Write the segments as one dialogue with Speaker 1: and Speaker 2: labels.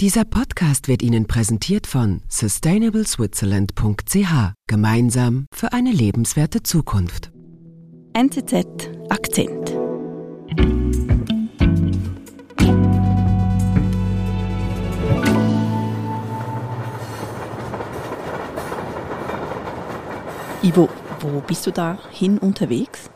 Speaker 1: Dieser Podcast wird Ihnen präsentiert von sustainableswitzerland.ch. Gemeinsam für eine lebenswerte Zukunft.
Speaker 2: NZZ Akzent. Ivo, wo bist du da hin unterwegs?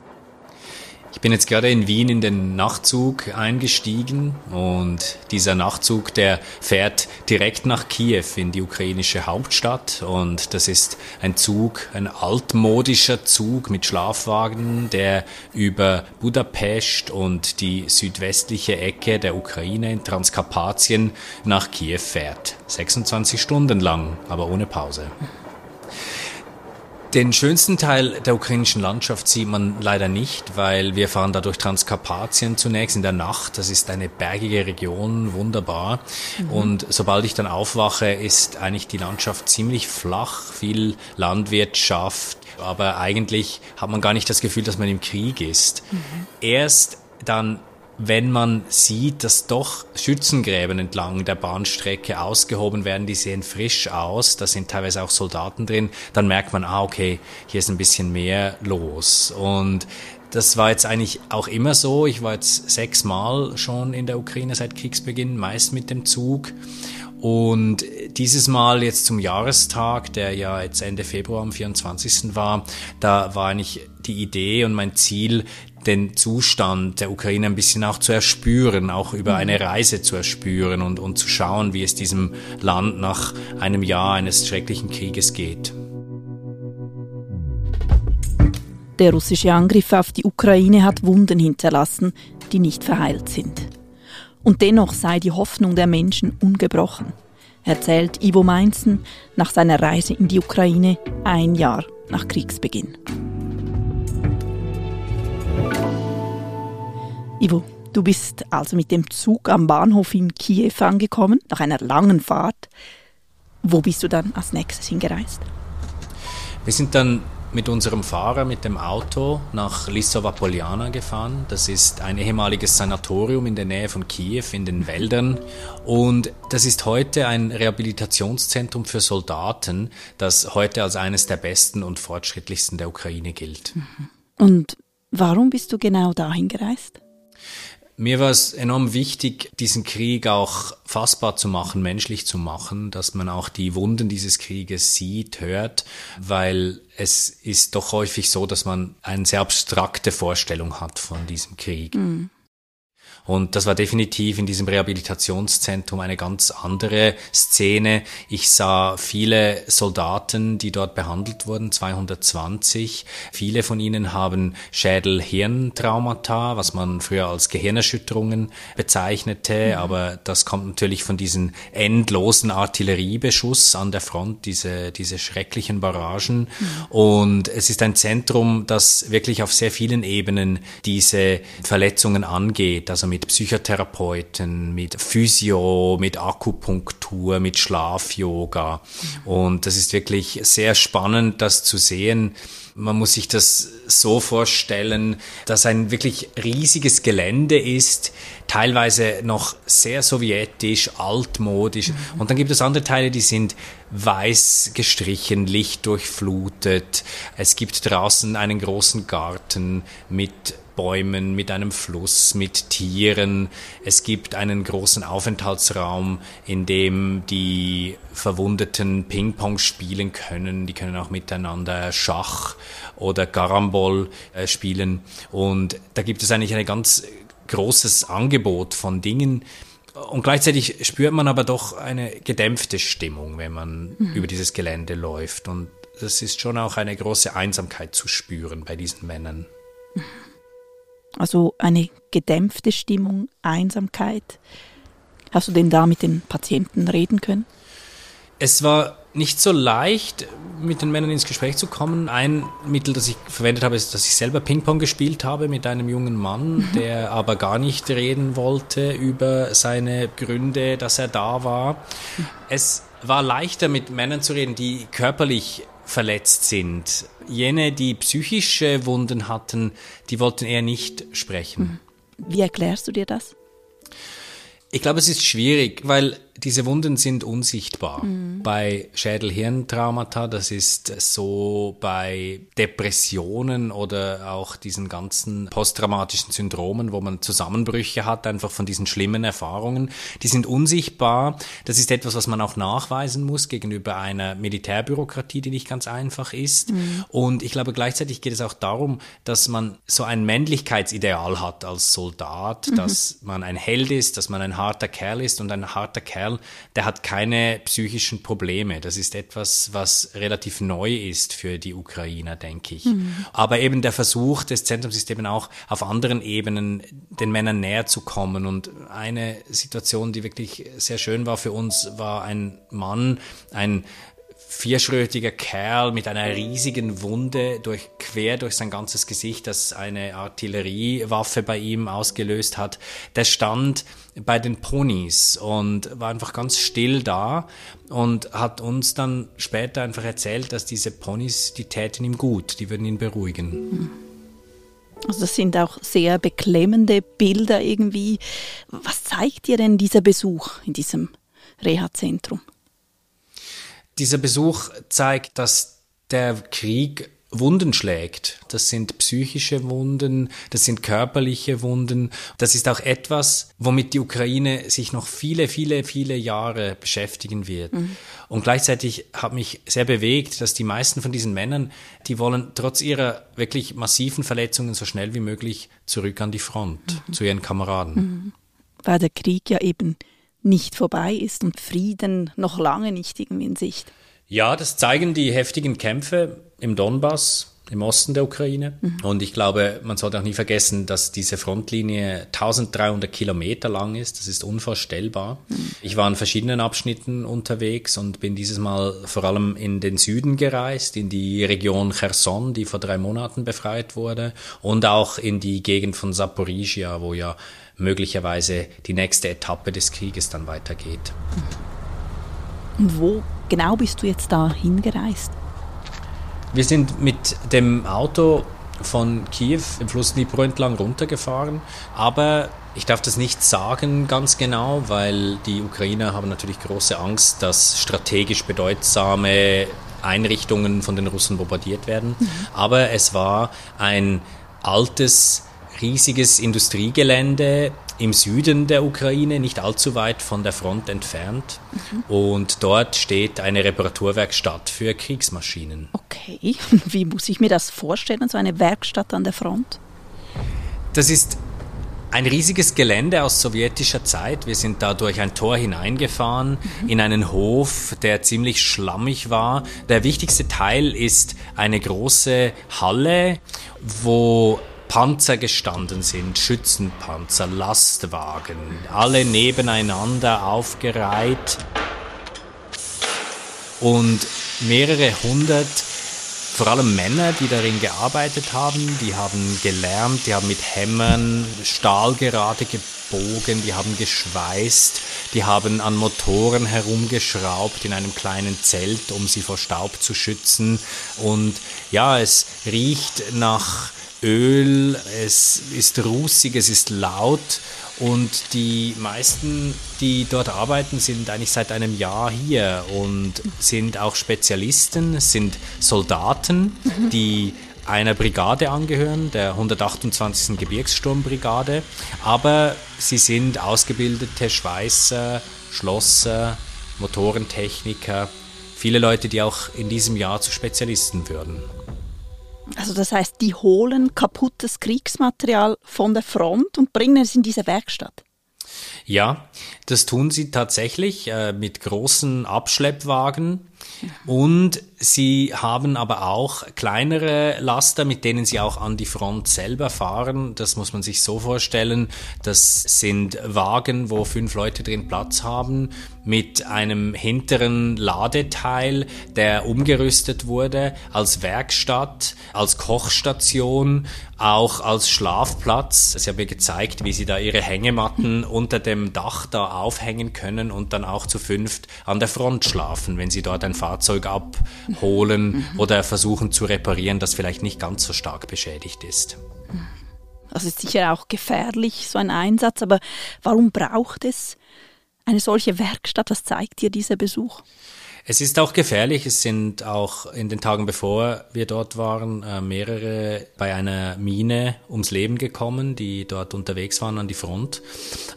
Speaker 3: Ich bin jetzt gerade in Wien in den Nachtzug eingestiegen und dieser Nachtzug, der fährt direkt nach Kiew in die ukrainische Hauptstadt und das ist ein Zug, ein altmodischer Zug mit Schlafwagen, der über Budapest und die südwestliche Ecke der Ukraine in Transkarpatien nach Kiew fährt. 26 Stunden lang, aber ohne Pause. Den schönsten Teil der ukrainischen Landschaft sieht man leider nicht, weil wir fahren da durch Transkarpatien zunächst in der Nacht. Das ist eine bergige Region, wunderbar. Mhm. Und sobald ich dann aufwache, ist eigentlich die Landschaft ziemlich flach, viel Landwirtschaft. Aber eigentlich hat man gar nicht das Gefühl, dass man im Krieg ist. Mhm. Erst dann wenn man sieht, dass doch Schützengräben entlang der Bahnstrecke ausgehoben werden, die sehen frisch aus, da sind teilweise auch Soldaten drin, dann merkt man, ah, okay, hier ist ein bisschen mehr los. Und das war jetzt eigentlich auch immer so. Ich war jetzt sechsmal schon in der Ukraine seit Kriegsbeginn, meist mit dem Zug. Und dieses Mal jetzt zum Jahrestag, der ja jetzt Ende Februar am 24. war, da war eigentlich die Idee und mein Ziel, den Zustand der Ukraine ein bisschen auch zu erspüren, auch über mhm. eine Reise zu erspüren und, und zu schauen, wie es diesem Land nach einem Jahr eines schrecklichen Krieges geht.
Speaker 2: Der russische Angriff auf die Ukraine hat Wunden hinterlassen, die nicht verheilt sind. Und dennoch sei die Hoffnung der Menschen ungebrochen, erzählt Ivo Meinzen nach seiner Reise in die Ukraine ein Jahr nach Kriegsbeginn. Ivo, du bist also mit dem Zug am Bahnhof in Kiew angekommen, nach einer langen Fahrt. Wo bist du dann als nächstes hingereist?
Speaker 3: Wir sind dann mit unserem Fahrer mit dem Auto nach Lissova Poliana gefahren. Das ist ein ehemaliges Sanatorium in der Nähe von Kiew in den Wäldern. Und das ist heute ein Rehabilitationszentrum für Soldaten, das heute als eines der besten und fortschrittlichsten der Ukraine gilt.
Speaker 2: Und warum bist du genau dahin gereist?
Speaker 3: Mir war es enorm wichtig, diesen Krieg auch fassbar zu machen, menschlich zu machen, dass man auch die Wunden dieses Krieges sieht, hört, weil es ist doch häufig so, dass man eine sehr abstrakte Vorstellung hat von diesem Krieg. Mhm. Und das war definitiv in diesem Rehabilitationszentrum eine ganz andere Szene. Ich sah viele Soldaten, die dort behandelt wurden, 220. Viele von ihnen haben Schädel-Hirntraumata, was man früher als Gehirnerschütterungen bezeichnete. Mhm. Aber das kommt natürlich von diesen endlosen Artilleriebeschuss an der Front, diese, diese schrecklichen Barragen. Mhm. Und es ist ein Zentrum, das wirklich auf sehr vielen Ebenen diese Verletzungen angeht. Also mit Psychotherapeuten, mit Physio, mit Akupunktur, mit Schlafyoga. Und das ist wirklich sehr spannend, das zu sehen. Man muss sich das so vorstellen, dass ein wirklich riesiges Gelände ist, teilweise noch sehr sowjetisch, altmodisch. Mhm. Und dann gibt es andere Teile, die sind weiß gestrichen, lichtdurchflutet. Es gibt draußen einen großen Garten mit Bäumen, mit einem Fluss, mit Tieren. Es gibt einen großen Aufenthaltsraum, in dem die Verwundeten Ping-Pong spielen können. Die können auch miteinander Schach oder Garambol äh, spielen. Und da gibt es eigentlich ein ganz großes Angebot von Dingen. Und gleichzeitig spürt man aber doch eine gedämpfte Stimmung, wenn man mhm. über dieses Gelände läuft. Und das ist schon auch eine große Einsamkeit zu spüren bei diesen Männern.
Speaker 2: Also eine gedämpfte Stimmung, Einsamkeit. Hast du denn da mit den Patienten reden können?
Speaker 3: Es war nicht so leicht, mit den Männern ins Gespräch zu kommen. Ein Mittel, das ich verwendet habe, ist, dass ich selber Ping-Pong gespielt habe mit einem jungen Mann, mhm. der aber gar nicht reden wollte über seine Gründe, dass er da war. Mhm. Es war leichter, mit Männern zu reden, die körperlich verletzt sind. Jene, die psychische Wunden hatten, die wollten eher nicht sprechen.
Speaker 2: Wie erklärst du dir das?
Speaker 3: Ich glaube, es ist schwierig, weil diese Wunden sind unsichtbar. Mhm. Bei Schädel-Hirntraumata, das ist so bei Depressionen oder auch diesen ganzen posttraumatischen Syndromen, wo man Zusammenbrüche hat, einfach von diesen schlimmen Erfahrungen. Die sind unsichtbar. Das ist etwas, was man auch nachweisen muss gegenüber einer Militärbürokratie, die nicht ganz einfach ist. Mhm. Und ich glaube, gleichzeitig geht es auch darum, dass man so ein Männlichkeitsideal hat als Soldat, mhm. dass man ein Held ist, dass man ein harter Kerl ist und ein harter Kerl Kerl, der hat keine psychischen Probleme. Das ist etwas, was relativ neu ist für die Ukrainer, denke ich. Mhm. Aber eben der Versuch des Zentrums ist eben auch auf anderen Ebenen den Männern näher zu kommen. Und eine Situation, die wirklich sehr schön war für uns, war ein Mann, ein vierschrötiger Kerl mit einer riesigen Wunde durch, quer durch sein ganzes Gesicht, das eine Artilleriewaffe bei ihm ausgelöst hat. Der stand bei den Ponys und war einfach ganz still da und hat uns dann später einfach erzählt, dass diese Ponys, die täten ihm gut, die würden ihn beruhigen.
Speaker 2: Also das sind auch sehr beklemmende Bilder irgendwie. Was zeigt dir denn dieser Besuch in diesem Reha-Zentrum?
Speaker 3: Dieser Besuch zeigt, dass der Krieg Wunden schlägt. Das sind psychische Wunden, das sind körperliche Wunden. Das ist auch etwas, womit die Ukraine sich noch viele, viele, viele Jahre beschäftigen wird. Mhm. Und gleichzeitig hat mich sehr bewegt, dass die meisten von diesen Männern, die wollen trotz ihrer wirklich massiven Verletzungen so schnell wie möglich zurück an die Front, mhm. zu ihren Kameraden. Mhm.
Speaker 2: Weil der Krieg ja eben nicht vorbei ist und Frieden noch lange nicht irgendwie in Sicht.
Speaker 3: Ja, das zeigen die heftigen Kämpfe im Donbass, im Osten der Ukraine. Mhm. Und ich glaube, man sollte auch nie vergessen, dass diese Frontlinie 1300 Kilometer lang ist. Das ist unvorstellbar. Mhm. Ich war in verschiedenen Abschnitten unterwegs und bin dieses Mal vor allem in den Süden gereist, in die Region Cherson, die vor drei Monaten befreit wurde, und auch in die Gegend von Saporizhia, wo ja möglicherweise die nächste Etappe des Krieges dann weitergeht.
Speaker 2: Und wo genau bist du jetzt da hingereist?
Speaker 3: Wir sind mit dem Auto von Kiew im Fluss Dnipro entlang runtergefahren, aber ich darf das nicht sagen ganz genau, weil die Ukrainer haben natürlich große Angst, dass strategisch bedeutsame Einrichtungen von den Russen bombardiert werden. Mhm. Aber es war ein altes riesiges Industriegelände im Süden der Ukraine, nicht allzu weit von der Front entfernt. Mhm. Und dort steht eine Reparaturwerkstatt für Kriegsmaschinen.
Speaker 2: Okay, wie muss ich mir das vorstellen, so eine Werkstatt an der Front?
Speaker 3: Das ist ein riesiges Gelände aus sowjetischer Zeit. Wir sind da durch ein Tor hineingefahren mhm. in einen Hof, der ziemlich schlammig war. Der wichtigste Teil ist eine große Halle, wo Panzer gestanden sind, Schützenpanzer, Lastwagen, alle nebeneinander aufgereiht und mehrere hundert, vor allem Männer, die darin gearbeitet haben, die haben gelernt, die haben mit Hämmern Stahlgerade gebogen, die haben geschweißt, die haben an Motoren herumgeschraubt in einem kleinen Zelt, um sie vor Staub zu schützen. Und ja, es riecht nach Öl, es ist rußig, es ist laut und die meisten, die dort arbeiten, sind eigentlich seit einem Jahr hier und sind auch Spezialisten, sind Soldaten, mhm. die einer Brigade angehören, der 128. Gebirgssturmbrigade, aber sie sind ausgebildete Schweißer, Schlosser, Motorentechniker, viele Leute, die auch in diesem Jahr zu Spezialisten würden.
Speaker 2: Also das heißt, die holen kaputtes Kriegsmaterial von der Front und bringen es in diese Werkstatt.
Speaker 3: Ja, das tun sie tatsächlich äh, mit großen Abschleppwagen und sie haben aber auch kleinere Laster, mit denen sie auch an die Front selber fahren. Das muss man sich so vorstellen. Das sind Wagen, wo fünf Leute drin Platz haben, mit einem hinteren Ladeteil, der umgerüstet wurde als Werkstatt, als Kochstation, auch als Schlafplatz. Sie haben mir gezeigt, wie sie da ihre Hängematten unter dem Dach da aufhängen können und dann auch zu fünft an der Front schlafen, wenn sie dort ein Fahrzeug abholen mhm. oder versuchen zu reparieren, das vielleicht nicht ganz so stark beschädigt ist.
Speaker 2: Also ist sicher auch gefährlich, so ein Einsatz, aber warum braucht es eine solche Werkstatt? Was zeigt dir dieser Besuch?
Speaker 3: Es ist auch gefährlich. Es sind auch in den Tagen bevor wir dort waren, äh, mehrere bei einer Mine ums Leben gekommen, die dort unterwegs waren an die Front.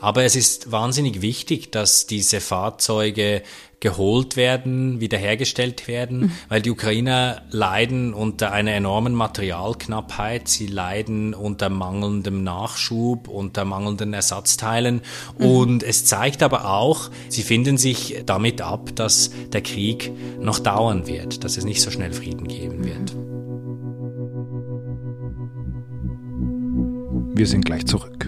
Speaker 3: Aber es ist wahnsinnig wichtig, dass diese Fahrzeuge geholt werden, wiederhergestellt werden, mhm. weil die Ukrainer leiden unter einer enormen Materialknappheit, sie leiden unter mangelndem Nachschub, unter mangelnden Ersatzteilen mhm. und es zeigt aber auch, sie finden sich damit ab, dass der Krieg noch dauern wird, dass es nicht so schnell Frieden geben wird.
Speaker 4: Wir sind gleich zurück.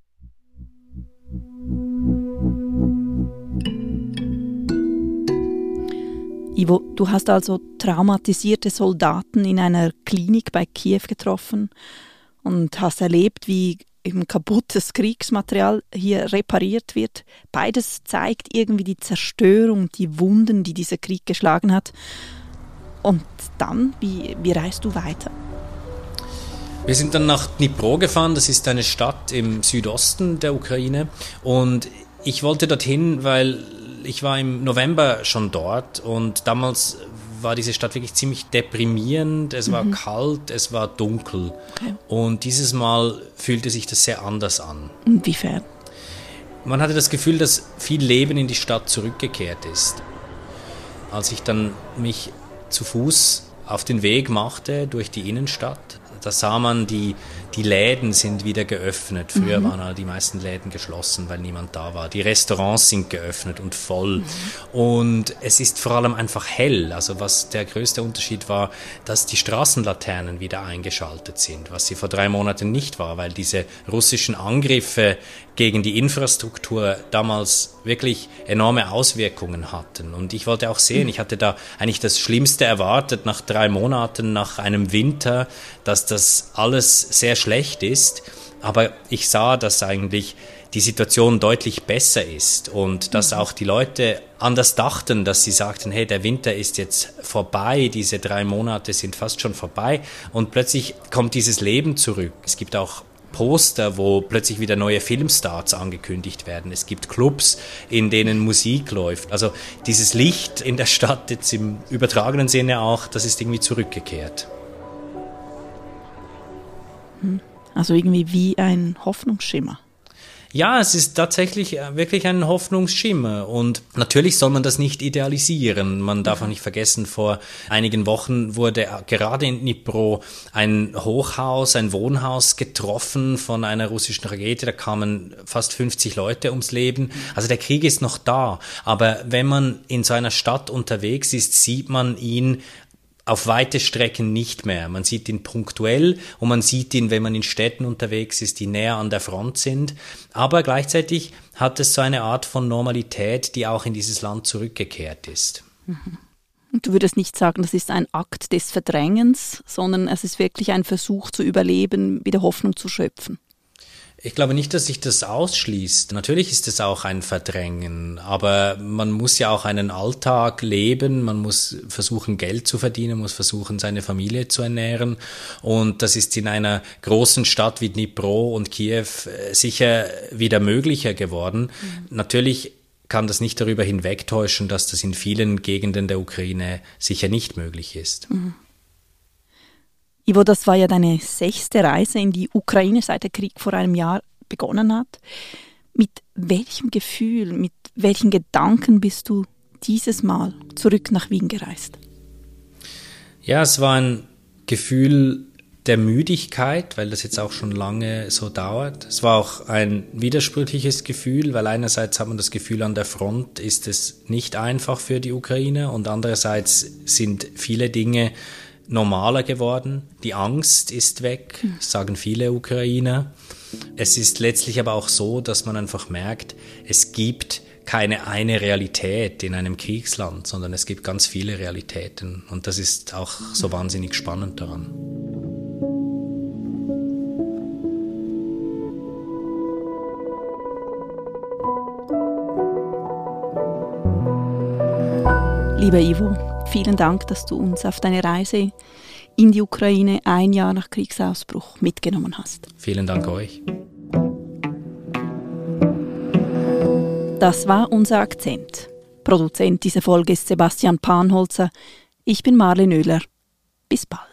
Speaker 2: Ivo, du hast also traumatisierte Soldaten in einer Klinik bei Kiew getroffen und hast erlebt, wie eben kaputtes Kriegsmaterial hier repariert wird. Beides zeigt irgendwie die Zerstörung, die Wunden, die dieser Krieg geschlagen hat. Und dann, wie, wie reist du weiter?
Speaker 3: Wir sind dann nach Dnipro gefahren, das ist eine Stadt im Südosten der Ukraine. Und ich wollte dorthin, weil ich war im November schon dort und damals war diese Stadt wirklich ziemlich deprimierend. Es war mhm. kalt, es war dunkel. Okay. Und dieses Mal fühlte sich das sehr anders an.
Speaker 2: Inwiefern?
Speaker 3: Man hatte das Gefühl, dass viel Leben in die Stadt zurückgekehrt ist. Als ich dann mich zu Fuß auf den Weg machte durch die Innenstadt, da sah man, die, die Läden sind wieder geöffnet. Früher mhm. waren die meisten Läden geschlossen, weil niemand da war. Die Restaurants sind geöffnet und voll. Mhm. Und es ist vor allem einfach hell. Also was der größte Unterschied war, dass die Straßenlaternen wieder eingeschaltet sind, was sie vor drei Monaten nicht war, weil diese russischen Angriffe gegen die Infrastruktur damals wirklich enorme Auswirkungen hatten. Und ich wollte auch sehen, ich hatte da eigentlich das Schlimmste erwartet nach drei Monaten, nach einem Winter, dass das alles sehr schlecht ist. Aber ich sah, dass eigentlich die Situation deutlich besser ist und dass mhm. auch die Leute anders dachten, dass sie sagten, hey, der Winter ist jetzt vorbei, diese drei Monate sind fast schon vorbei und plötzlich kommt dieses Leben zurück. Es gibt auch Poster, wo plötzlich wieder neue Filmstars angekündigt werden. Es gibt Clubs, in denen Musik läuft. Also dieses Licht in der Stadt jetzt im übertragenen Sinne auch, das ist irgendwie zurückgekehrt.
Speaker 2: Hm. Also irgendwie wie ein Hoffnungsschimmer.
Speaker 3: Ja, es ist tatsächlich äh, wirklich ein Hoffnungsschimmer und natürlich soll man das nicht idealisieren. Man darf auch nicht vergessen, vor einigen Wochen wurde gerade in Dnipro ein Hochhaus, ein Wohnhaus getroffen von einer russischen Rakete. Da kamen fast 50 Leute ums Leben. Also der Krieg ist noch da. Aber wenn man in so einer Stadt unterwegs ist, sieht man ihn auf weite Strecken nicht mehr. Man sieht ihn punktuell und man sieht ihn, wenn man in Städten unterwegs ist, die näher an der Front sind. Aber gleichzeitig hat es so eine Art von Normalität, die auch in dieses Land zurückgekehrt ist.
Speaker 2: Mhm. Und du würdest nicht sagen, das ist ein Akt des Verdrängens, sondern es ist wirklich ein Versuch zu überleben, wieder Hoffnung zu schöpfen.
Speaker 3: Ich glaube nicht, dass sich das ausschließt. Natürlich ist es auch ein Verdrängen, aber man muss ja auch einen Alltag leben, man muss versuchen, Geld zu verdienen, muss versuchen, seine Familie zu ernähren. Und das ist in einer großen Stadt wie Dnipro und Kiew äh, sicher wieder möglicher geworden. Mhm. Natürlich kann das nicht darüber hinwegtäuschen, dass das in vielen Gegenden der Ukraine sicher nicht möglich ist. Mhm.
Speaker 2: Ivo, das war ja deine sechste Reise in die Ukraine, seit der Krieg vor einem Jahr begonnen hat. Mit welchem Gefühl, mit welchen Gedanken bist du dieses Mal zurück nach Wien gereist?
Speaker 3: Ja, es war ein Gefühl der Müdigkeit, weil das jetzt auch schon lange so dauert. Es war auch ein widersprüchliches Gefühl, weil einerseits hat man das Gefühl, an der Front ist es nicht einfach für die Ukraine und andererseits sind viele Dinge normaler geworden. Die Angst ist weg, sagen viele Ukrainer. Es ist letztlich aber auch so, dass man einfach merkt, es gibt keine eine Realität in einem Kriegsland, sondern es gibt ganz viele Realitäten. Und das ist auch so wahnsinnig spannend daran.
Speaker 2: Lieber Ivo, vielen Dank, dass du uns auf deine Reise in die Ukraine ein Jahr nach Kriegsausbruch mitgenommen hast.
Speaker 3: Vielen Dank euch.
Speaker 2: Das war unser Akzent. Produzent dieser Folge ist Sebastian Panholzer. Ich bin Marlene Oehler. Bis bald.